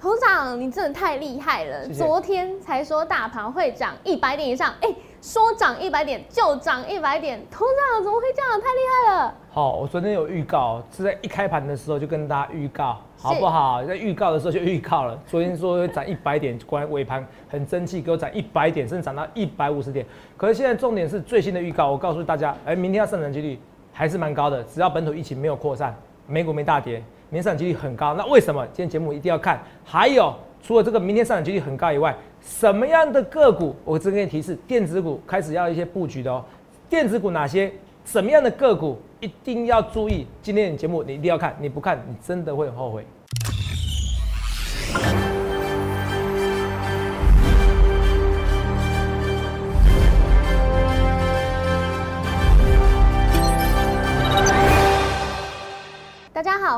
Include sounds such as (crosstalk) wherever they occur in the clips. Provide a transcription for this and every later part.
头长，你真的太厉害了！谢谢昨天才说大盘会涨一百点以上，哎、说涨一百点就涨一百点，头长怎么会这样？太厉害了！好，我昨天有预告，是在一开盘的时候就跟大家预告，好不好？在预告的时候就预告了。昨天说会涨一百点，果然尾盘很争气，给我涨一百点，甚至涨到一百五十点。可是现在重点是最新的预告，我告诉大家，哎、明天要上涨几率还是蛮高的，只要本土疫情没有扩散，美股没大跌，明天上涨几率很高。那为什么？今天节目一定要看。还有，除了这个明天上涨几率很高以外，什么样的个股？我这边提示，电子股开始要一些布局的哦。电子股哪些？什么样的个股一定要注意？今天的节目你一定要看，你不看你真的会后悔。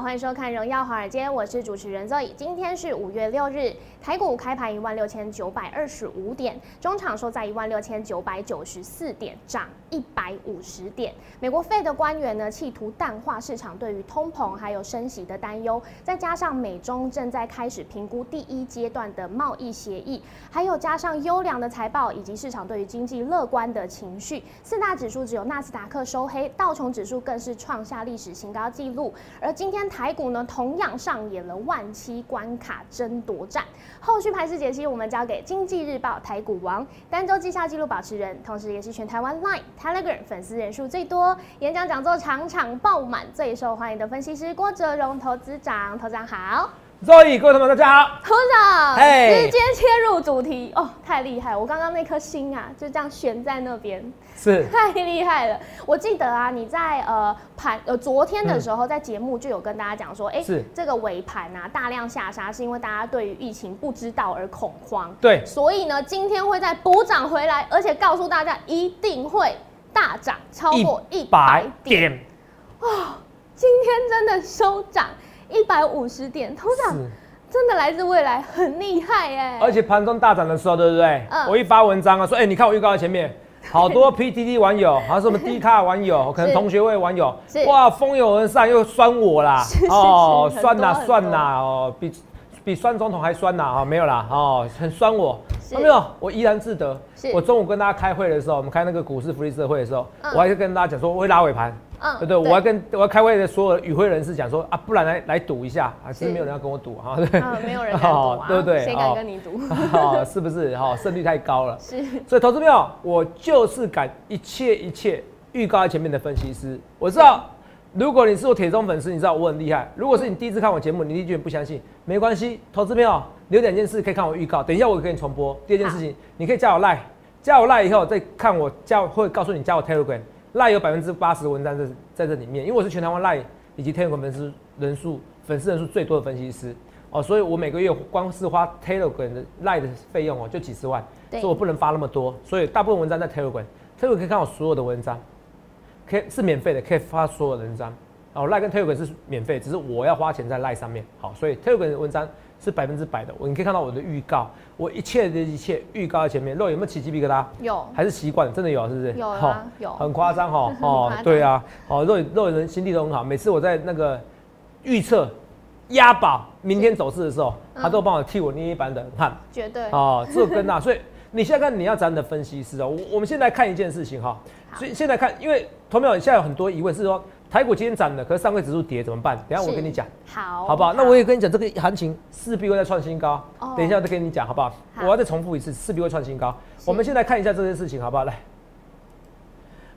欢迎收看《荣耀华尔街》，我是主持人 Zoe。今天是五月六日，台股开盘一万六千九百二十五点，中场收在一万六千九百九十四点，涨一百五十点。美国费的官员呢，企图淡化市场对于通膨还有升息的担忧，再加上美中正在开始评估第一阶段的贸易协议，还有加上优良的财报以及市场对于经济乐观的情绪，四大指数只有纳斯达克收黑，道琼指数更是创下历史新高纪录。而今天台股呢，同样上演了万七关卡争夺战。后续排势解析，我们交给经济日报台股王、单周绩效纪录保持人，同时也是全台湾 Line、Telegram 粉丝人数最多、演讲讲座场场爆满、最受欢迎的分析师郭哲荣投资长。投资长好，周易，各位同学们，大家好。投资长，嘿直接切入主题哦，太厉害！我刚刚那颗心啊，就这样悬在那边。是 (laughs) 太厉害了！我记得啊，你在呃盘呃昨天的时候，在节目就有跟大家讲说，哎、是这个尾盘啊大量下杀，是因为大家对于疫情不知道而恐慌，对，所以呢，今天会再补涨回来，而且告诉大家一定会大涨超过一百点。哦今天真的收涨一百五十点，头长是，真的来自未来，很厉害哎、而且盘中大涨的时候，对不对？嗯。我一发文章啊，说，哎、你看我预告在前面。(laughs) 好多 PTT 网友，还有什么 (laughs) D 卡网友，可能同学会网友，哇，蜂拥而上，又酸我啦。是是，是哦，很酸呐多。很酸呐，哦，比比酸总统还酸呐，啊，没有啦，哦，很酸我，是有没有？我怡然自得。我中午跟大家开会的时候，我们开那个股市福利社会的时候，嗯我还是跟大家讲说，我会拉尾盘，嗯对不对？我要跟我要开会的所有的与会人士讲说啊，不然来来赌一下啊，其实是没有人要跟我赌哈，对。嗯，没有人敢赌啊，(laughs) 对不对谁敢哦跟你赌？(laughs) 哦，是不是？哈、胜率太高了。是所以，投资朋友，我就是敢一切一切预告在前面的分析师。我知道，如果你是我铁中粉丝，你知道我很厉害。如果是你第一次看我节目，你一定不相信，没关系。投资朋友，你有两件事可以看我预告，等一下我会给你重播。第二件事情，你可以加我 line，加我 line 以后再看我加，会告诉你加我 telegram。line 有百分之八十的文章在在这里面，因为我是全台湾 line 以及 telegram 粉丝人数粉丝人数最多的分析师。哦，所以我每个月光是花 Telegram 的 Line 的费用哦，就几十万，所以我不能发那么多，所以大部分文章在 Telegram，Telegram 可以看我所有的文章，可以是免费的，可以发所有的文章。哦，Line 跟 Telegram 是免费，只是我要花钱在 Line 上面。好，所以 Telegram 的文章是百分之百的，我你可以看到我的预告，我一切的一切预告在前面。肉有没有起鸡皮疙瘩？有还是习惯？真的有，是不是？有啊有很夸张哈。很夸张 (laughs) 对啊，哦，肉肉人心地都很好。每次我在那个预测押宝明天走势的时候，嗯他都帮我替我捏一板冷汗。绝对哦，这个跟大，所以你现在看你要找你的分析师哦。我我们现在看一件事情哈，所以现在看，因为同友现在有很多疑问是说，台股今天涨了，可是上柜指数跌怎么办？等一下我跟你讲，好，好不好？那我也跟你讲，这个行情势必会再创新高。哦等一下再跟你讲，好不好？好我要再重复一次，势必会创新高。我们现在看一下这件事情，好不好？来，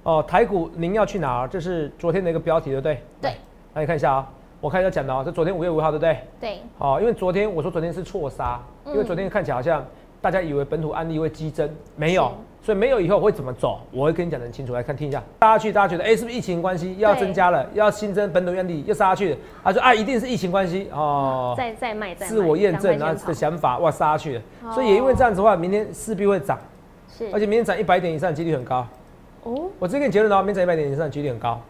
哦，台股您要去哪儿？这是昨天的一个标题，对不对？对，那你看一下啊、我看一下讲的啊、这昨天五月五号，对不对？对哦，因为昨天我说昨天是错杀，因为嗯昨天看起来好像大家以为本土案例会激增，没有是，所以没有以后会怎么走，我会跟你讲得很清楚。来看听一下，大家去，大家觉得哎、是不是疫情关系要增加了，要新增本土案例又杀下去了？他说啊，一定是疫情关系哦。再再卖再自我验证啊赶快先跑的想法，哇，杀下去了。哦所以也因为这样子的话，明天势必会涨，是而且明天涨一百点以上的几率很高。哦我直接给你结论哦，明天涨一百点以上几率很高。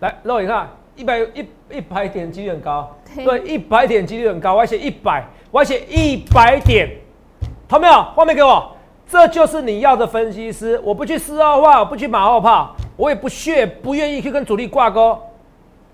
来，肉你看，一百一一百点几率很高，对对，一百点几率很高。我还写一百，我还写一百点，好没有？画面给我，这就是你要的分析师。我不去四号话，我不去马后炮，我也不屑，不愿意去跟主力挂钩。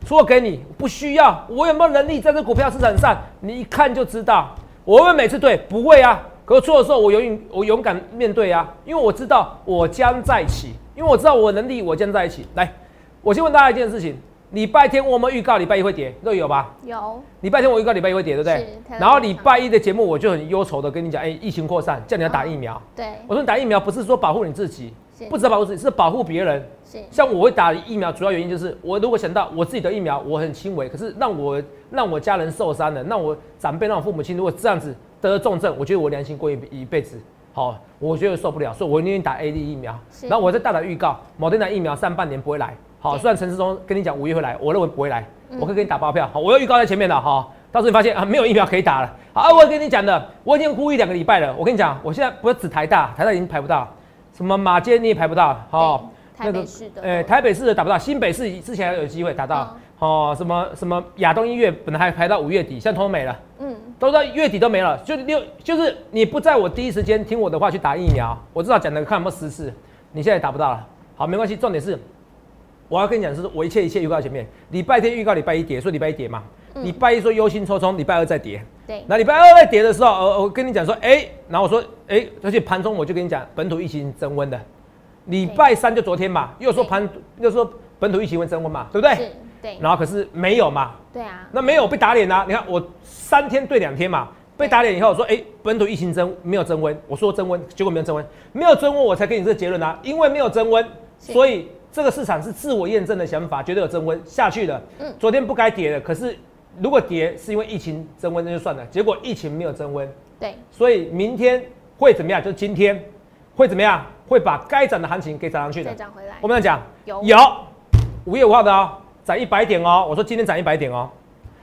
说给你，不需要，我有没有能力在这股票市场上？你一看就知道。我会每次对？不会啊。可是错的时候，我勇勇我勇敢面对啊，因为我知道我将在起，因为我知道我能力，我将在一起。来，我先问大家一件事情：礼拜天我们预告礼拜一会跌，都有吧？有。礼拜天我预告礼拜一会跌，对不对？然后礼拜一的节目我就很忧愁的跟你讲，哎，疫情扩散，叫你要打疫苗。对。我说你打疫苗不是说保护你自己，不只保护自己，是保护别人。像我会打疫苗，主要原因就是我如果想到我自己的疫苗我很轻微，可是让我让我家人受伤了，让我长辈让我父母亲如果这样子得了重症，我觉得我良心过一一辈子，好，我觉得受不了，所以我宁愿打 A D 疫苗。然后我再大胆预告，某天的疫苗上半年不会来。好，虽然陈世忠跟你讲五月会来，我认为不会来，我可以给你打包票。好，我要预告在前面了哈，到时候你发现啊没有疫苗可以打了。好，我跟你讲的，我已经呼吁两个礼拜了。我跟你讲，我现在不是指台大，台大已经排不到，什么马街你也排不到，好。台北市的，诶，台北市的打不到，新北市之前还有机会打到，哦，什么什么亚东医院本来还排到五月底，现在通没了，嗯，都到月底都没了，就六就是你不在我第一时间听我的话去打疫苗，我至少讲的看有没有实事，你现在打不到了，好，没关系，重点是我要跟你讲，是我一切一切预告前面，礼拜天预告礼拜一跌，说礼拜一跌嘛，礼拜一说忧心忡忡，礼拜二再跌，对，那礼拜二在跌的时候，我我跟你讲说，哎，然后我说，哎，而且盘中我就跟你讲，本土疫情增温的。礼拜三就昨天嘛，又说盘又说本土疫情会增温嘛，对不对？对。然后可是没有嘛。对啊。那没有被打脸啊？你看我三天对两天嘛，被打脸以后我说，哎，本土疫情增没有增温，我说增温，结果没有增温，没有增温，我才给你这个结论啊。因为没有增温，所以这个市场是自我验证的想法，绝对有增温下去的。嗯。昨天不该跌的，可是如果跌是因为疫情增温，那就算了。结果疫情没有增温。对。所以明天会怎么样？就今天会怎么样？会把该涨的行情给涨上去的。再涨回来。我们要讲，有有五月五号的哦，涨一百点哦。我说今天涨一百点哦，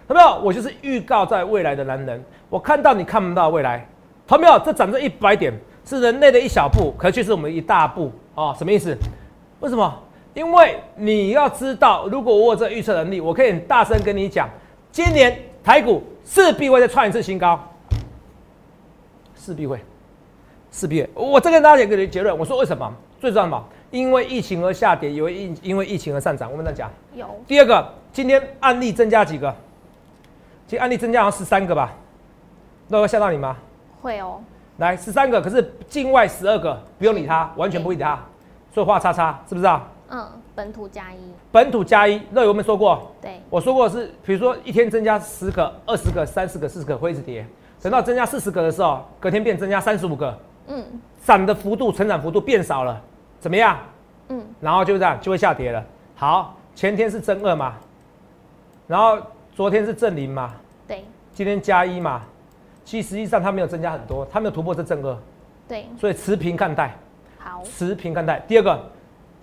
有没有？我就是预告在未来的男人。我看到你看不到未来，有没有？这涨这一百点是人类的一小步，可却是我们一大步啊！什么意思？为什么？因为你要知道，如果我有这预测能力，我可以很大声跟你讲，今年台股势必会再创一次新高，势必会。势必，我再跟大家讲个结论。我说为什么？最重要嘛，因为疫情而下跌，因为疫因为疫情而上涨。我们再讲。有。第二个，今天案例增加几个？其实案例增加好像十三个吧？那会吓到你吗？会哦。来，十三个，可是境外十二个，不用理他，完全不理他，所以画叉叉，是不是啊？嗯，本土加一。本土加一，那有没有说过？对。我说过是，比如说一天增加十个、二十个、三十个、四十个，会一直跌。等到增加四十个的时候，隔天变增加三十五个。嗯，涨的幅度、成长幅度变少了，怎么样？嗯，然后就这样就会下跌了。好，前天是正二嘛，然后昨天是正零嘛，对，今天加一嘛，其实实际上它没有增加很多，它没有突破这正二，对，所以持平看待。好，持平看待。第二个，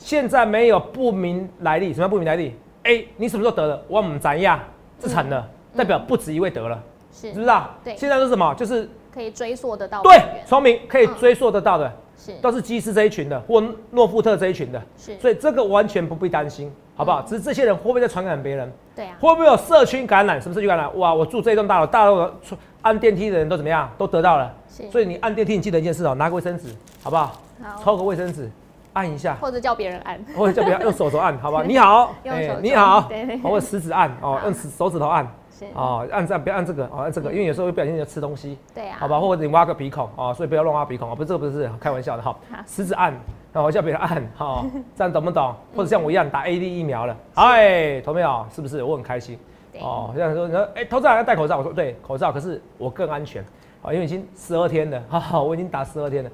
现在没有不明来历，什么不明来历？A，你什么时候得了？我们怎样自产的，代表不止一位得了，是，知不是啊？对，现在是什么？就是。可以追溯得到，对，聪明可以追溯得到的，是都是基斯这一群的，或诺富特这一群的，是，所以这个完全不必担心，好不好？只是这些人会不会在传染别人？对啊，会不会有社区感染？什么社区感染？哇，我住这栋大楼，大楼按电梯的人都怎么样？都得到了，所以你按电梯，你记得一件事哦，拿个卫生纸，好不好？好，抽个卫生纸，按一下，或者叫别人按，或者叫别人用手手按，好不 (laughs) 好？你好，哎，你好，或者食指按哦，用手手指头按。哦，按这样，不要按这个，哦，按这个，因为有时候会不小心就吃东西，对呀，好吧，或者你挖个鼻孔，哦，所以不要乱挖鼻孔，哦，不是这个不是开玩笑的哈，食指按，然后叫别人按，哈，(laughs) 这样懂不懂？或者像我一样打 A D 疫苗了，哎，同没有？是不是？我很开心，哦，像说你说，哎，投资人要戴口罩，我说对，口罩，可是我更安全，啊，因为已经十二天了，哈哈，我已经打十二天了，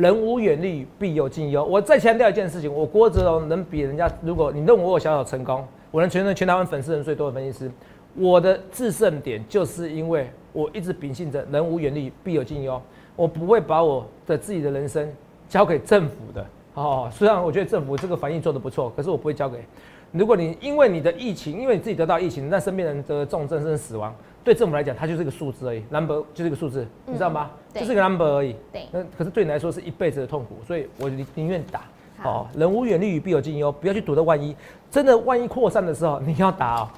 人无远虑，必有近忧。我再强调一件事情，我郭哲龙能比人家，如果你认为我小小成功，我能全全台湾粉丝人最多的分析师。我的制胜点就是因为我一直秉性着人无远虑，必有近忧。我不会把我的自己的人生交给政府的哦。虽然我觉得政府这个反应做得不错，可是我不会交给。如果你因为你的疫情，因为你自己得到疫情，那身边人得重症甚至死亡，对政府来讲，它就是一个数字而已，number 就是一个数字，你知道吗？就是一个 number 而已。对。那可是对你来说是一辈子的痛苦，所以我宁宁愿打。哦，人无远虑，必有近忧，不要去赌的万一真的万一扩散的时候，你要打哦。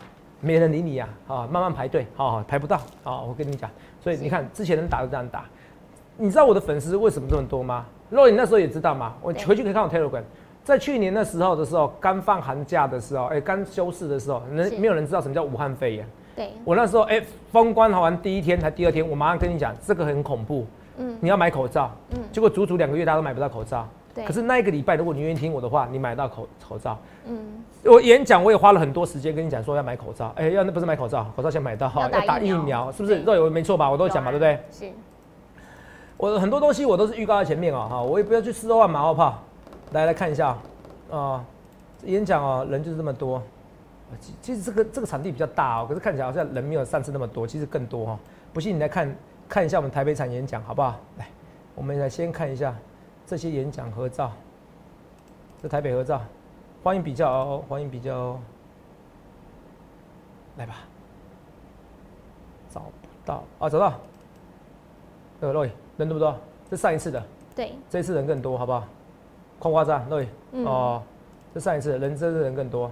没人理你呀，啊，慢慢排队，好，排不到，啊，我跟你讲，所以你看之前人打都这样打，你知道我的粉丝为什么这么多吗？若你那时候也知道吗？我回去可以看我 Telegram，在去年那时候的时候，刚放寒假的时候，哎，刚休市的时候，人没有人知道什么叫武汉肺炎，对，我那时候哎，封关好完第一天还第二天，我马上跟你讲，这个很恐怖。嗯你要买口罩，嗯，结果足足两个月大家都买不到口罩。对，可是那一个礼拜，如果你愿意听我的话，你买到口口罩。嗯，我演讲我也花了很多时间跟你讲说要买口罩，哎、要那不是买口罩，口罩先买到，要打疫苗是不是？对都有没错吧？我都讲嘛，对不对？是，我很多东西我都是预告在前面哦，哈，我也不要去吃肉万马后炮。来来看一下，啊、演讲哦，人就是这么多。其其实这个这个场地比较大哦，可是看起来好像人没有上次那么多，其实更多哈、哦。不信你来看看一下我们台北场演讲好不好？来，我们来先看一下这些演讲合照，这台北合照，欢迎比较哦，欢迎比较哦。来吧，找不到啊，找到。呃，肉人多不多？这上一次的，对，这一次人更多，好不好？夸不夸张？肉嗯哦，这上一次人这次人更多。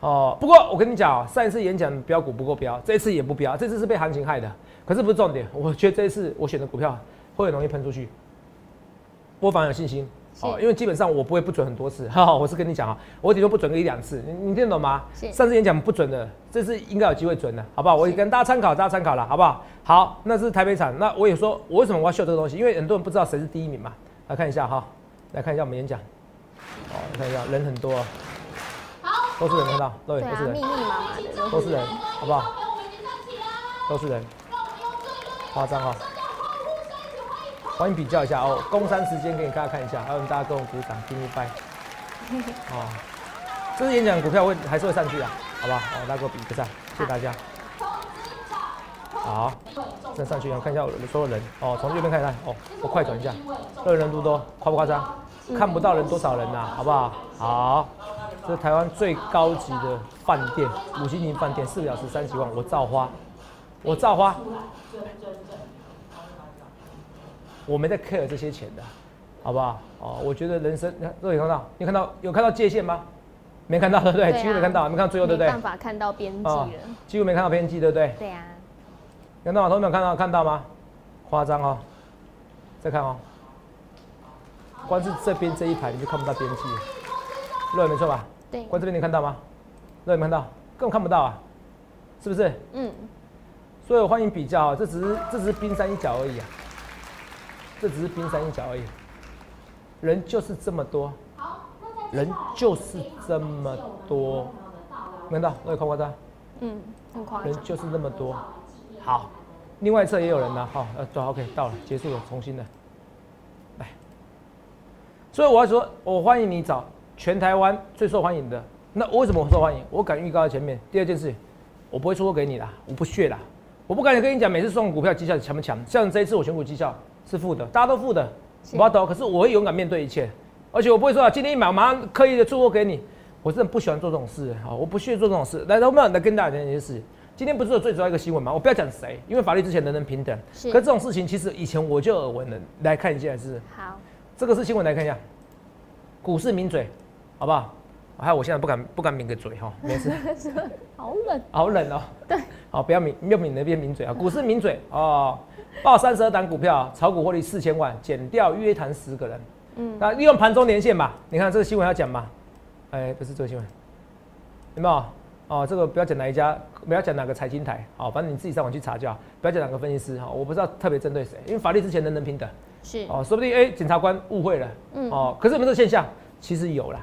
哦，不过我跟你讲哦，上一次演讲标股不够标，这一次也不标，这次是被行情害的。可是不是重点，我觉得这一次我选的股票会很容易喷出去，我反而有信心。是哦，因为基本上我不会不准很多次，哈哈，我是跟你讲啊，我顶多不准个一两次，你你听得懂吗？上次演讲不准的，这次应该有机会准的，好不好？我也跟大家参考，大家参考了，好不好？好，那是台北场，那我也说，我为什么我要秀这个东西？因为很多人不知道谁是第一名嘛，来看一下哈，来看一下我们演讲，哦，看一下人很多，都是人看到，对，都是人密，密麻麻的都都是人，好不好？都是人，夸张哈。欢迎比较一下哦，工商时间给大家看一下，还有大家跟我鼓掌，敬一拜。哦，这次演讲股票会还是会上去啊，好不好？哦，大家给我比个赞，谢谢大家。好，再上去，然后看一下我所有人哦，从右边开始看哦，我快转一下，这人多多？夸不夸张？看不到人多少人呐、好不好？好，这是台湾最高级的饭店，五星级饭店，四个小时三十万，我造花，我造花，我没在 care 这些钱的，好不好？哦，我觉得人生，你看都有看到，你看到有看到界限吗？没看到，对不对？几乎没看到，没看到最后，对不对？没办法看到边际哦了，几乎没看到边际，对不对？对啊，看到吗？同学们有看到看到吗？夸张哦！再看哦，光是这边这一排你就看不到边际了，对，没错吧？对，关这边能看到吗？对，没看到，根本看不到啊，是不是？嗯，所以我欢迎比较，这只是这只是冰山一角而已啊，这只是冰山一角而已，人就是这么多，人就是这么多，没看到？对，夸不夸张？嗯，很夸张，人就是那么多。好，另外一侧也有人呢，好，呃，对，OK，到了，结束了，重新的，来。所以我要说，我欢迎你找全台湾最受欢迎的。那我为什么受欢迎？我敢预告在前面。第二件事，我不会出货给你啦，我不屑啦，我不敢跟你讲每次送股票绩效强不强。像这一次我选股绩效是负的，大家都负的，是我懂。可是我会勇敢面对一切，而且我不会说啊，今天一买我马上刻意的出货给你。我真的不喜欢做这种事，好，我不屑做这种事。来，我们来跟大家讲一件事。今天不是有最主要一个新闻吗？我不要讲谁，因为法律之前人人平等。是可是这种事情其实以前我就耳闻了。来看一下是好，这个是新闻，来看一下，股市名嘴，好不好？还有我现在不敢不敢抿个嘴哈，(laughs) 没事，(laughs) 好冷，好冷哦。对，好，不要抿，又抿那边抿嘴啊。股市抿嘴哦，报三十二档股票，炒股获利四千万，减掉约谈十个人。嗯，那利用盘中连线吧，你看这个新闻要讲吗？哎，不是这个新闻，有没有？哦，这个不要讲哪一家，不要讲哪个财经台，好，反正你自己上网去查就好，不要讲哪个分析师。哈，我不知道特别针对谁，因为法律之前人人平等，是，哦，说不定哎、检察官误会了，嗯。哦，可是有没有这个现象？其实有啦，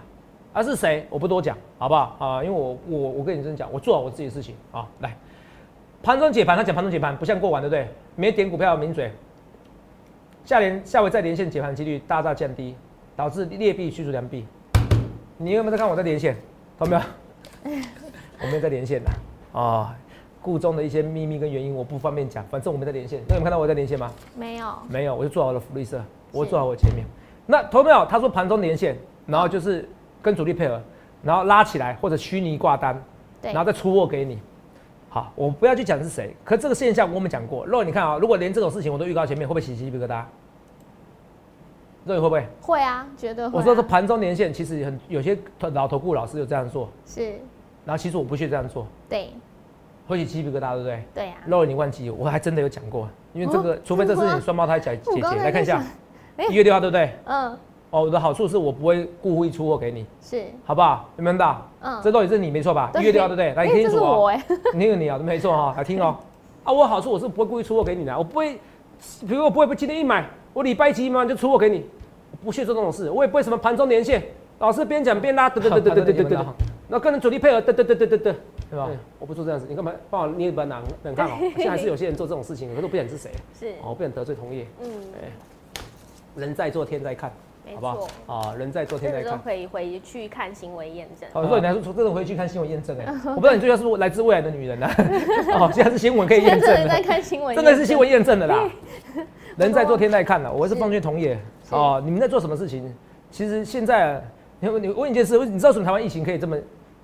啊是谁？我不多讲，好不好？啊，因为我我我跟你真讲，我做好我自己的事情啊，来，盘中解盘，他讲盘中解盘不像过完对不对？没点股票抿嘴，下连下回再连线解盘几率大大降低，导致劣币驱逐良币。你有没有在看我在连线？懂没有？我没有在连线的啊，故中的一些秘密跟原因我不方便讲，反正我们在连线。那你们看到我在连线吗？没有，没有，我就做好了福利社，我做好我前面。那投没有？他说盘中连线，然后就是跟主力配合，然后拉起来或者虚拟挂单，对然后再出货给你。好，我不要去讲是谁，可这个现象我们讲过。如果你看啊，如果连这种事情我都预告前面，会不会起鸡皮疙瘩？这个会不会？会啊，绝对会啊。我说是盘中连线，其实很有些老投顾老师有这样做，是，然后其实我不屑这样做，对，会起鸡皮疙瘩，对不对？对啊。肉你忘记，我还真的有讲过，因为这个，哦除非这是你双胞胎姐姐姐，来看一下一月六号对不对？嗯，哦，我的好处是我不会故意出货给你，是，好不好？有没有到？嗯，这道理是你没错吧？对一月六号对不对？来哎听清楚哦。(laughs) 你有你啊，没错哈，来听哦。(laughs) 啊，我好处我是不会故意出货给你的，我不会，比如我不会今天一买，我礼拜几买完就出货给你，我不屑做这种事，我也不会什么盘中连线，老师边讲边拉，得得得得得得得得，(laughs) 那跟人主力配合，得得得得得得，对吧？我不做这样子，你干嘛帮我捏一把冷冷看哦？现在还是有些人做这种事情，可是我不想是谁，是，哦，我不想得罪同业，嗯，人在做天在看，没好不好错？，啊，人在做天在看。可以回去看新闻验证。哦，所以你还说真的回去看新闻验证哎，(laughs) 我不知道你最近是不是来自未来的女人呢？(laughs) 哦，现在是新闻可以验证的真的在。看新闻，真的是新闻。验证的啦。(laughs) 人在做天在看的，我是奉劝同业哦，你们在做什么事情？其实现在，你你问一件事，你知道为什么台湾疫情可以这么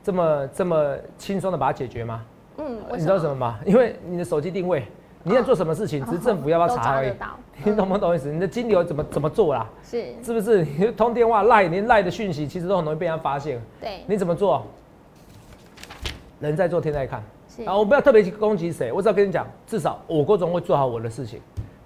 这么这么轻松的把它解决吗？嗯，你知道什么吗？因为你的手机定位，你在做什么事情，只是政府要不要查而已。(laughs) 你懂不懂意思？你的金流怎么怎么做啦？是，是不是？你通电话赖，连赖的讯息其实都很容易被人家发现。对，你怎么做？人在做天在看。是啊，我不要特别去攻击谁，我只要跟你讲，至少我郭总会做好我的事情。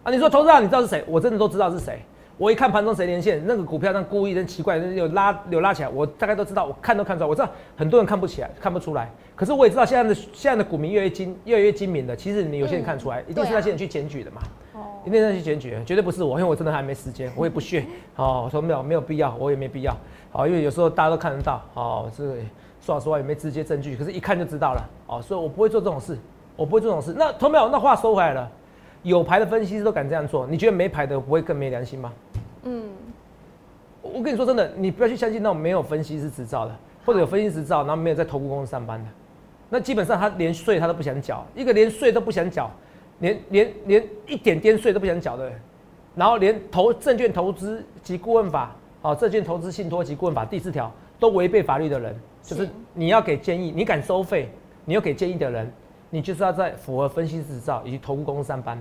啊，你说投资人你知道是谁？我真的都知道是谁。我一看盘中谁连线，那个股票那故意的奇怪，有拉有拉起来，我大概都知道，我看都看出来。我知道很多人看不起来，看不出来。可是我也知道现在的现在的股民越来越精越来越精明了。其实你有些人看出来，一定是那些人去检举的嘛，哦，一定是去检举的，绝对不是我，因为我真的还没时间，我也不屑。哦，我说没有没有必要，我也没必要。好，因为有时候大家都看得到。哦，这个说老实话也没直接证据，可是一看就知道了。哦，所以我不会做这种事，我不会做这种事。那同没有？那话收回来了，有牌的分析师都敢这样做，你觉得没牌的不会更没良心吗？嗯，我我跟你说真的，你不要去相信那种没有分析师执照的，或者有分析执照，然后没有在投顾公司上班的，那基本上他连税他都不想缴，一个连税都不想缴，连连连一点点税都不想缴的人，然后连投证券投资及顾问法，哦，证券投资信托及顾问法第四条都违背法律的人，就是是你要给建议，你敢收费，你要给建议的人，你就是要在符合分析师执照以及投顾公司上班。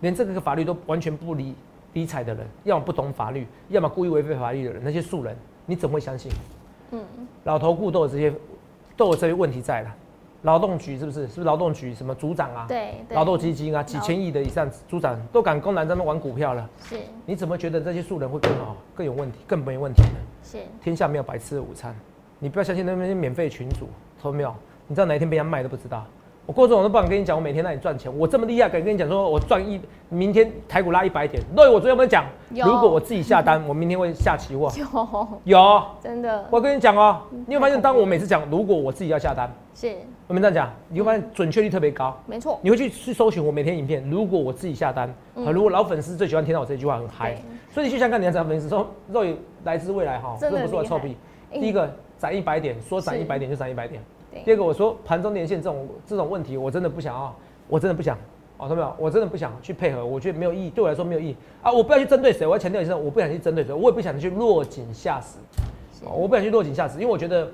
连这个法律都完全不理理睬的人，要么不懂法律，要么故意违背法律的人，那些素人，你怎么会相信？嗯，老头顾都有这些都有这些问题在了。劳动局是不是？是不是劳动局什么组长啊？对，对劳动基金啊，几千亿的以上组长都敢公然在那玩股票了，是你怎么觉得这些素人会更好、更有问题、更没问题呢？是，天下没有白吃的午餐，你不要相信那些免费群主，懂没有？你知道哪一天被人家卖都不知道。我郭总我都不敢跟你讲，我每天让你赚钱，我这么厉害，敢跟你讲说我赚一，明天台股拉一百点。对，我昨天有没有讲？有如果我自己下单，我明天会下期货。有 (laughs) 有，真的我跟你讲哦，你会发现，当我每次讲如果我自己要下单，是我们这样讲，你会发现准确率特别高。没错，你会去去搜寻我每天影片，如果我自己下单，啊，如果老粉丝最喜欢听到我这句话很嗨，所以你去想看你的粉丝说肉也来自未来哈，这真的不是我厉害臭屁。哎第一个涨一百点，说涨一百点就涨一百点。对第二个我说盘中连线这种这种问题，我真的不想要，我真的不想。哦，懂没有？我真的不想去配合，我觉得没有意义，对我来说没有意义啊！我不要去针对谁，我要强调一下，我不想去针对谁，我也不想去落井下石，哦我不想去落井下石，因为我觉得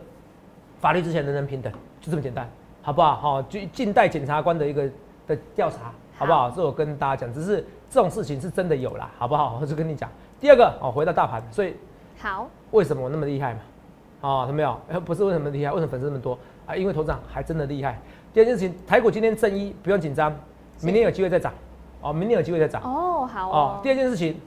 法律之前人人平等，就这么简单，好不好？好、就近代检察官的一个的调查，好不好？这我跟大家讲，只是这种事情是真的有啦，好不好？我就跟你讲。第二个哦，回到大盘，所以好，为什么我那么厉害嘛？哦，看到没有？哎不是为什么厉害，为什么粉丝那么多啊？因为头长还真的厉害。第二件事情，台股今天正一，不用紧张，明天有机会再涨。哦，明天有机会再涨。哦，好哦哦，，第二件事情，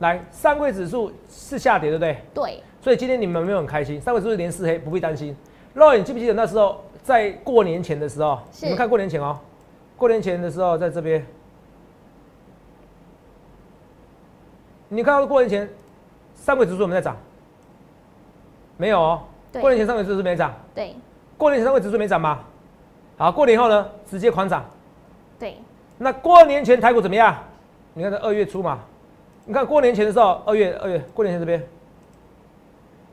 来，上柜指数是下跌，对不对？对，所以今天你们没有很开心，上柜指数连四黑，不必担心。肉眼记不记得那时候在过年前的时候，是你们看过年前哦，过年前的时候在这边，你看到过年前上柜指数有没有在涨？没有哦，对过年前上柜指数没涨，对，过年前上柜指数没涨吗？好，过年后呢，直接狂涨。对，那过年前台股怎么样？你看在二月初嘛，你看过年前的时候，二月二月过年前这边，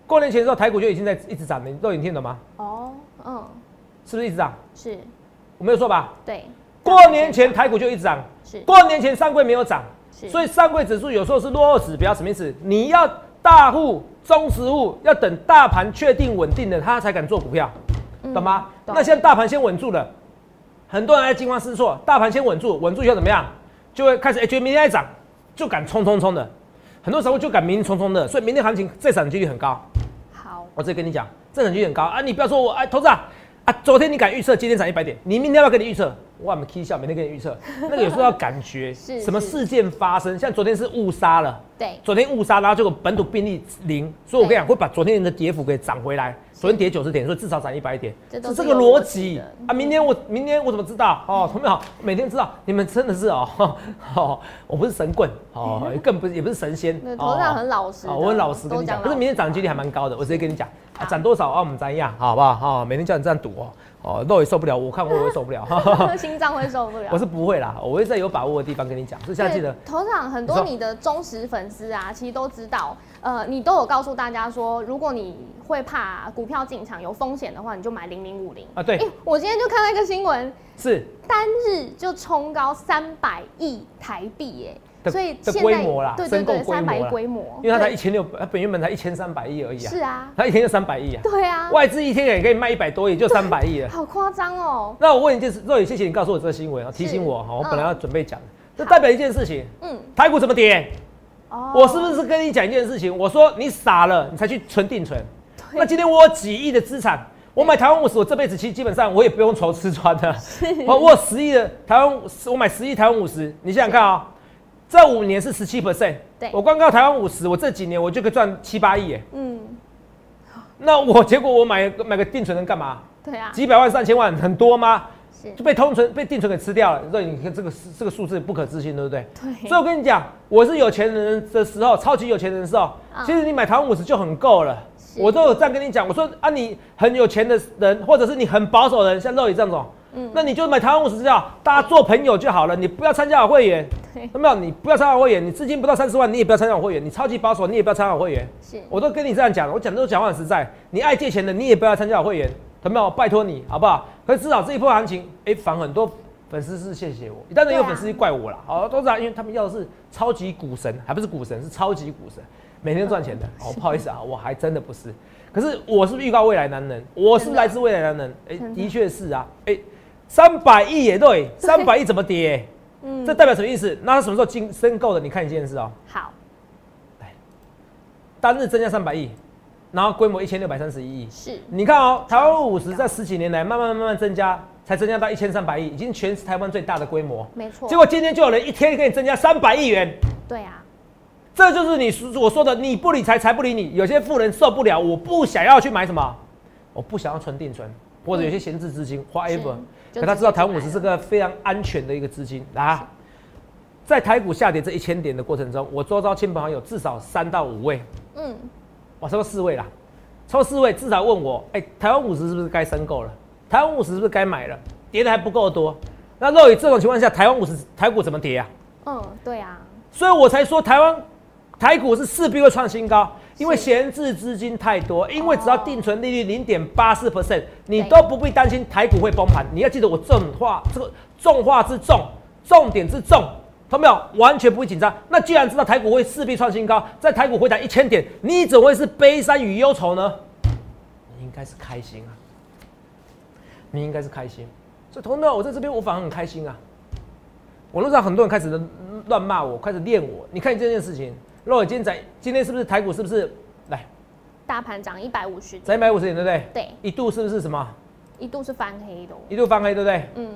过年前的时候台股就已经在一直涨了，你都已经听懂吗？哦，嗯，是不是一直涨？是，我没有错吧？对，过年前台股就一直涨，是，过年前上柜没有涨，是，所以上柜指数有时候是落后指标，什么意思？你要大户、中实户要等大盘确定稳定了，他才敢做股票，嗯懂吗？懂那现在大盘先稳住了，很多人在惊慌失措，大盘先稳住，稳住以后怎么样？就会开始哎、觉得明天再涨，就敢冲冲冲的，很多时候就敢明天冲冲的，所以明天行情再涨的几率很高。好，我直接跟你讲，这涨几率很高啊！你不要说我哎，投资啊啊，昨天你敢预测今天涨一百点，你明天要不要跟你预测？我们 K 笑每天给你预测，(laughs) 那个有时候要感觉是什么事件发生，像昨天是误杀了。对，昨天误杀，然后结果本土病例零，所以我跟你讲，对会把昨天的跌幅给涨回来。昨天跌九十点，所以至少涨一百点，是这个逻逻辑啊。明天我明天我怎么知道？哦，同学们好，每天知道，你们真的是哦，(laughs) 哦，我不是神棍哦，更不是也不是神仙那。头上很老实哦我很老实跟你讲，可是明天涨的几率还蛮高的，我直接跟你讲，啊涨多少啊，我们咱一样，好不好？好，每天叫你这样赌哦，哦，肉也受不了，我看我也会受不了。(laughs) (laughs) 心脏会受不了。我是不会啦，我会在有把握的地方跟你讲，所以现在记得对，头场很多你的忠实粉丝啊，其实都知道，呃，你都有告诉大家说，如果你会怕股票进场有风险的话，你就买零零五零。啊对。诶我今天就看到一个新闻，是。单日就冲高三百亿台币耶，的所以的现在规模啦对对三百规模，因为它才一千六，它本原本才一千三百亿而已啊，是啊，它一天就三百亿啊，对啊，外资一天也可以卖一百多亿，就三百亿了。(laughs) 好夸张哦，那我问一件事，若雨，谢谢你告诉我这个新闻啊，提醒我哈，我本来要准备讲的，这代表一件事情，嗯，台股怎么跌？哦我是不是跟你讲一件事情？我说你傻了，你才去存定存。那今天我有几亿的资产，我买台湾五十，我这辈子其实基本上我也不用愁吃穿的。我我有十亿的台湾，我买十亿台湾五十，你想想看啊、这五年是十七 percent，对我光靠台湾五十，我这几年我就可以赚七八亿耶。嗯，那我结果我买买个定存能干嘛？对啊，几百万、上千万，很多吗？是就被通存、被定存给吃掉了。所以你看这个这个数字不可置信，对不对？对，所以我跟你讲，我是有钱人的时候，超级有钱人的时候，嗯其实你买台湾五十就很够了。是我都有这样跟你讲，我说啊，你很有钱的人，或者是你很保守的人，像肉宇这种，嗯那你就买台湾五十就好，大家做朋友就好了，你不要参加我会员，对有没有？你不要参加我会员，你资金不到三十万，你也不要参加我会员，你超级保守，你也不要参加我会员。是，我都跟你这样讲了，我讲的都讲话很实在。你爱借钱的，你也不要参加我会员，有没有？拜托你好不好？可是至少这一波行情，哎、反很多粉丝是谢谢我，当然也有粉丝怪我啦。好，都知道，因为他们要的是超级股神，还不是股神，是超级股神，每天赚钱的。(laughs) 哦，不好意思啊，我还真的不是。可是我是不是预告未来男人？我是来自未来男人？哎、真的的确是啊。哎、三百亿也对，三百亿怎么跌、嗯这代表什么意思？那他什么时候进申购的？你看一件事哦、好，单日增加三百亿，然后规模一千六百三十一亿。是，你看哦，台湾五十在十几年来慢慢慢慢增加，才增加到一千三百亿，已经全是台湾最大的规模。没错，结果今天就有人一天给你增加三百亿元，对啊，这就是你说我说的，你不理财，财不理你。有些富人受不了，我不想要去买什么，我不想要存定存，或者有些闲置资金，whatever。可他知道台湾五十是个非常安全的一个资金啊。在台股下跌这一千点的过程中，我周遭亲朋好友至少三到五位，嗯，我超过四位啦，超过四位至少问我，哎、台湾五十是不是该申购了？台湾五十是不是该买了？跌的还不够多，那若以这种情况下，台湾五十台股怎么跌啊？嗯，对啊，所以我才说台湾台股是势必会创新高，因为闲置资金太多，因为只要定存利率零点八四 percent，你都不必担心台股会崩盘。你要记得我重话这个重话之重，重点之重。懂没有？完全不会紧张。那既然知道台股会势必创新高，在台股回档一千点，你怎么会是悲伤与忧愁呢？你应该是开心啊！你应该是开心。所以，同学们，我在这边我反而很开心啊。网络上很多人开始乱骂我，开始练我。你看这件事情，若我今天在今天是不是台股是不是来大盘涨一百五十涨一百五十点，对不对？对，一度是不是什么？一度是翻黑的哦，一度翻黑，对不对？嗯，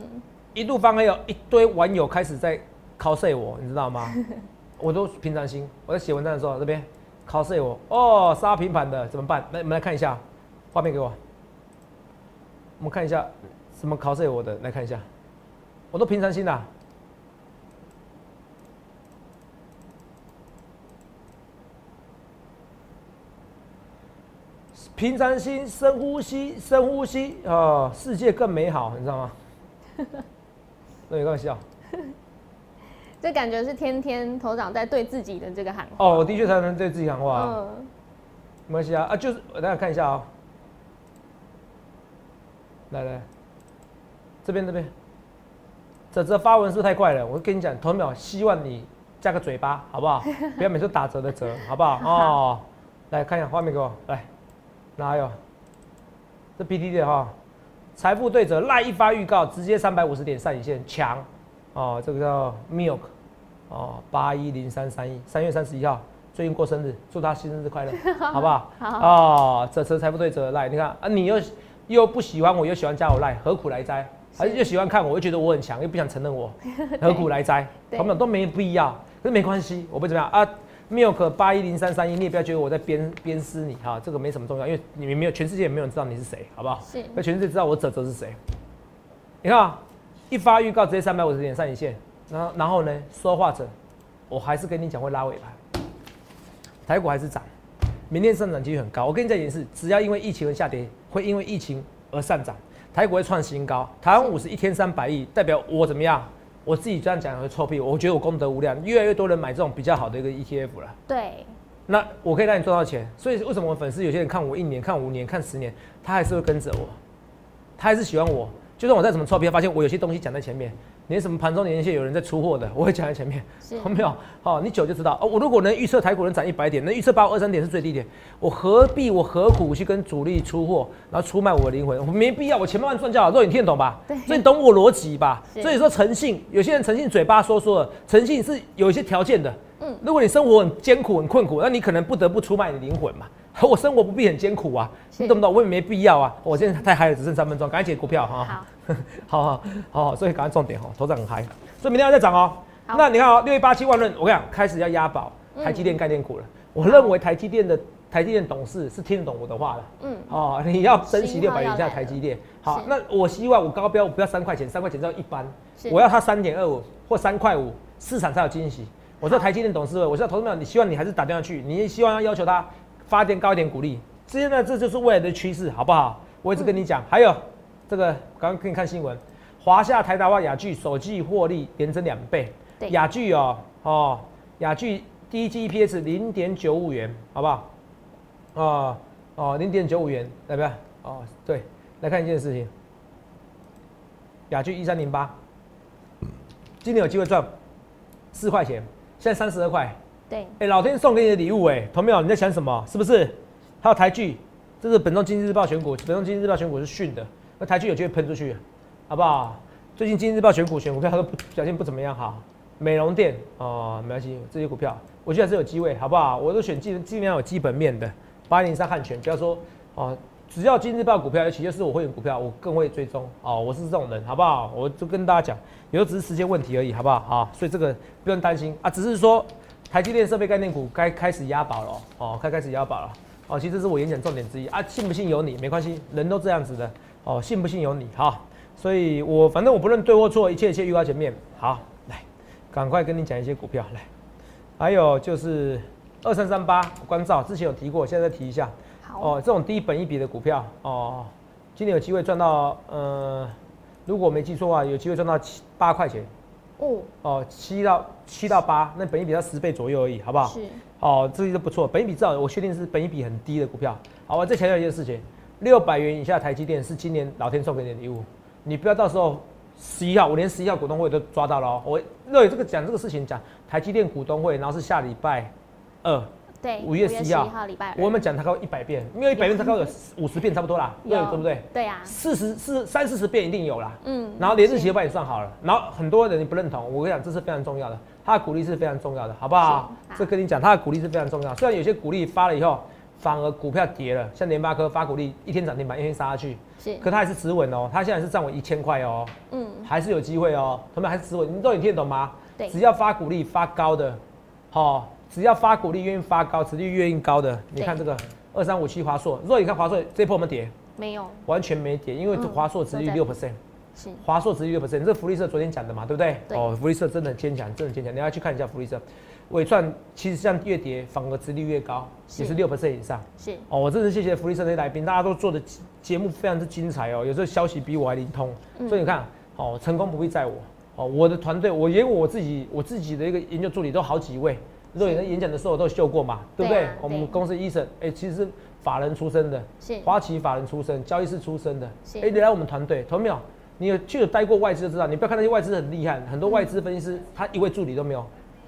一度翻黑有一堆网友开始在 cos 我，你知道吗？(laughs) 我都平常心，我在写文章的时候这边 cos 我，哦，杀平盘的怎么办？来，我们来看一下画面给我，我们看一下什么 cos 我的，来看一下，我都平常心的啊、平常心，深呼吸，深呼吸，哦，世界更美好，你知道吗？那你干嘛笑？这感觉是天天头长在对自己的这个喊话，哦，我的确才能对自己喊话、啊，嗯，没关系啊，啊，就是我大家看一下啊、来来，这边这边，这这发文是不是太快了？我跟你讲，头秒希望你加个嘴巴，好不好？(laughs) 不要每次打折的折，好不好？哦，来看一下画面给我，来，哪有？这 PDD 的哈，财富对折赖一发预告，直接三百五十点上影线强，哦，这个叫 Milk，哦，八一零三三一，三月三十一号，最近过生日，祝他新生日快乐，(laughs) 好不好？好哦，这车财富对折赖，你看啊，你又又不喜欢我，又喜欢加我赖，何苦来哉？还是又喜欢看我，又觉得我很强，又不想承认我，(laughs) 何苦来哉？对他们都没必要，可是没关系，我不怎么样啊。Milk 八一零三三一，你也不要觉得我在鞭鞭尸你哈，这个没什么重要，因为你们没有全世界也没有人知道你是谁，好不好？是那全世界知道我泽泽是谁。你看啊，一发预告直接三百五十点上影线，然后然后呢，说话者，我还是跟你讲会拉尾盘，台股还是涨，明天上涨几率很高。我跟你讲一件事，只要因为疫情而下跌，会因为疫情而上涨，台股会创新高。台湾五十一天三百亿，代表我怎么样？我自己这样讲会臭屁，我觉得我功德无量，越来越多人买这种比较好的一个 ETF 了。对，那我可以让你赚到钱，所以为什么我粉丝有些人看我一年、看五年、看十年，他还是会跟着我，他还是喜欢我。就算我再怎么臭屁，他发现我有些东西讲在前面，连什么盘中连线有人在出货的，(laughs) 我会讲在前面，是有 (laughs) 没有？好，你久就知道哦。我如果能预测台股能涨一百点，能预测八五二三点是最低点，我何必我何苦去跟主力出货，然后出卖我的灵魂？我没必要，我钱慢慢赚就好。肉你听得懂吧？对所以你懂我逻辑吧？所以说诚信，有些人诚信嘴巴说说的，诚信是有一些条件的。嗯，如果你生活很艰苦、很困苦，那你可能不得不出卖你的灵魂嘛。(laughs) 我生活不必很艰苦啊，你懂不懂？我也没必要啊。我现在太嗨了，只剩三分钟，赶快解股票哈。好，(laughs) 好好好好，所以赶快重点哦，头涨很嗨，所以明天要再涨哦。那你看哦，六一八七万润，我跟你讲，开始要押宝台积电概念股了。我认为台积电的台积电董事是听得懂我的话的。嗯，哦，你要珍惜六百元以下台积电。好，那我希望我高标我不要三块钱，三块钱叫一般，我要它三点二五或三块五，市场才有惊喜。我说好台积电董事会，我知道投资者，你希望你还是打电话去，你也希望要要求他发电高一点鼓励。这呢，这就是未来的趋势，好不好？我一直跟你讲，还有这个刚刚给你看新闻，华夏、台达化、雅聚首季获利连增两倍，对雅聚哦哦，雅聚第一季 EPS 零点九五元，好不好？哦哦，零点九五元，来不要？哦，对，来看一件事情，雅聚一三零八，今年有机会赚四块钱，现在三十二块，对，哎、老天送给你的礼物哎、同没有？你在想什么？是不是？还有台剧，这是本周经济日报选股，本周经济日报选股是训的，那台剧有机会喷出去，好不好？最近经济日报选股选股票它都不表现不怎么样哈，美容店哦，没关系，这些股票我觉得还是有机会，好不好？我都选尽尽量有基本面的，八零三汉权，不要说哦，只要经济日报股票，尤其就是我会员股票，我更会追踪哦，我是这种人，好不好？我就跟大家讲，有时只是时间问题而已，好不好？好，所以这个不用担心啊，只是说台积电设备概念股该开始押宝了哦，该开始押宝了哦。其实这是我演讲重点之一啊，信不信由你，没关系，人都这样子的哦，信不信由你哈。所以我反正我不论对或错，一切一切预告前面。好，来，赶快跟你讲一些股票来，还有就是二三三八关照，之前有提过，现在再提一下。好，哦，这种低本一笔的股票哦，今年有机会赚到呃，如果我没记错的话，有机会赚到七八块钱哦，哦，七到七到八，那本一比它十倍左右而已，好不好？是，哦，这些都不错，本一比至少我确定是本一比很低的股票。好，我再强调一件事情，六百元以下台积电是今年老天送给你的礼物，你不要到时候十一号，我连十一号股东会都抓到了哦。我对这个讲这个事情讲台积电股东会，然后是下礼拜二，对，五月十一号。号礼拜二，我们讲它高一百遍，没有一百遍，它高有。五十遍差不多啦，对有对不对？对啊，四十四三四十遍一定有啦。嗯，然后连日期是都帮你算好了，然后很多人你不认同，我跟你讲，这是非常重要的，他的鼓励是非常重要的，好不好？这跟你讲，他的鼓励是非常重要。虽然有些鼓励发了以后，反而股票跌了，像联发科发鼓励一天涨停板，一天杀下去，是，可它还是止稳哦，它现在是站稳一千块哦，嗯，还是有机会哦，他们还是止稳，你都你听得懂吗？对。只要发鼓励发高的，好、只要发鼓励愿意发高，持率愿意高的，你看这个二三五七华硕，如果你看华硕这波我们跌，没有，完全没跌，因为嗯华硕持率六。percent。是，华硕值率六 percent，这福利社昨天讲的嘛，对不对？对。哦，福利社真的很坚强，真的很坚强，你要去看一下福利社。伟创其实像越跌，反而值率越高，是。也是六 percent 以上。是，哦，我真是谢谢福利社这些来宾，大家都做的节目非常之精彩哦，有时候消息比我还灵通，嗯。所以你看，哦，成功不必在我，哦，我的团队，我连我自己我自己的一个研究助理都好几位，若你在演讲的时候我都秀过嘛，对不对？对啊我们公司医生，哎，其实是法人出身的，是，花旗法人出身，交易室出身的，是哎、你来我们团队，同没有？你有去有待过外资就知道，你不要看那些外资很厉害，很多外资分析师他一位助理都没有，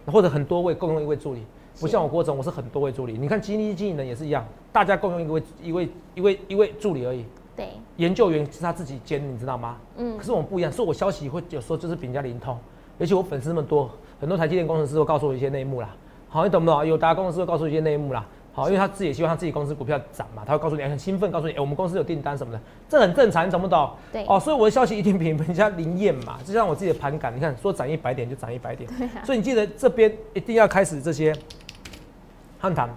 或者很多位共用一位助理，不像我郭总，我是很多位助理。你看基金经理人也是一样，大家共用一位一位一位一位助理而已，对，研究员是他自己兼，你知道吗？嗯可，是我们不一样，所以我消息会有时候就是比人家灵通，而且我粉丝那么多，很多台积电工程师都告诉我一些内幕啦。好，你懂不懂？有达工程师会告诉我一些内幕啦。好，因为他自己也希望他自己公司股票涨嘛，他会告诉你很兴奋，告诉你，哎，我们公司有订单什么的，这很正常，你懂不懂？对。哦，所以我的消息一定比人家灵验嘛，就像我自己的盘感，你看说涨一百点就涨一百点，对。所以你记得这边一定要开始这些汉唐，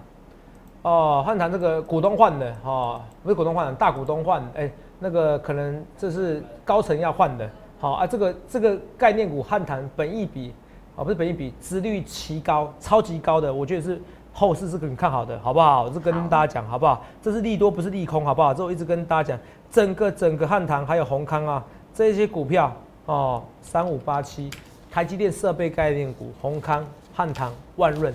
哦，汉唐这个股东换的，哦，不是股东换，大股东换，哎，那个可能这是高层要换的，好啊，这个这个概念股汉唐本益比，哦，不是本益比，殖率奇高，超级高的，我觉得是。后市是很看好的，好不好？我是跟大家讲，好不好？这是利多，不是利空，好不好？这我一直跟大家讲，整个整个汉唐还有宏康啊，这些股票哦，三五八七，台积电设备概念股，宏康、汉唐、万润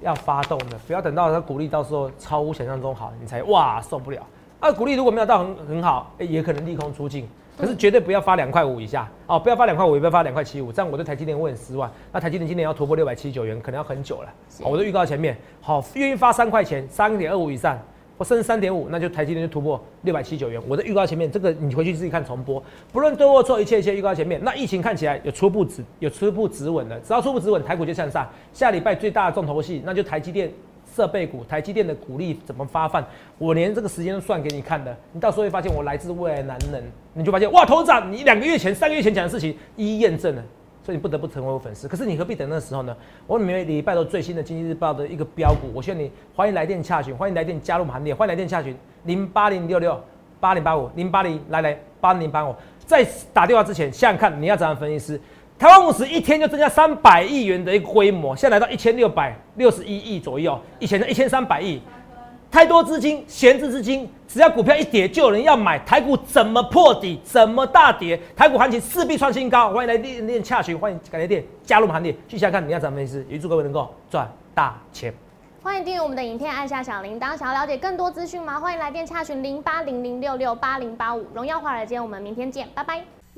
要发动的，不要等到它股利到时候超乎想象中好，你才哇受不了。啊，股利如果没有到很很好，哎，也可能利空出尽。可是绝对不要发两块五以下哦，不要发两块五，也不要发两块七五，这样我对台积电会很失望。那台积电今年要突破六百七十九元，可能要很久了。我都预告前面，好，愿意发三块钱，三点二五以上，或甚至三点五，那就台积电就突破六百七十九元。我的预告前面，这个你回去自己看重播。不论对或错，一切一切预告前面。那疫情看起来有初步止，有初步止稳了，只要初步止稳，台股就向上。下礼拜最大的重头戏，那就台积电。设备股、台积电的股利怎么发放？我连这个时间都算给你看的。你到时候会发现我来自未来男人，你就发现哇，头长，你两个月前、三个月前讲的事情一一验证了，所以你不得不成为我粉丝。可是你何必等那时候呢？我每礼拜都最新的经济日报的一个标股，我劝你欢迎来电洽询，欢迎来电加入行列，欢迎来电洽询零八零六六八零八五零八零来来八零八五。在打电话之前，想想看你要怎样分析师。台湾五十一天就增加三百亿元的一个规模，现在来到一千六百六十一亿左右，以前的一千三百亿，太多资金闲置资金，只要股票一跌就有人要买，台股怎么破底，怎么大跌，台股行情势必创新高。欢迎来练练洽询，欢迎改电加入行列，去下看你要怎么分析，预祝各位能够赚大钱。欢迎订阅我们的影片，按下小铃铛。想要了解更多资讯吗？欢迎来电洽询零八零零六六八零八五。荣耀华尔街，我们明天见，拜拜。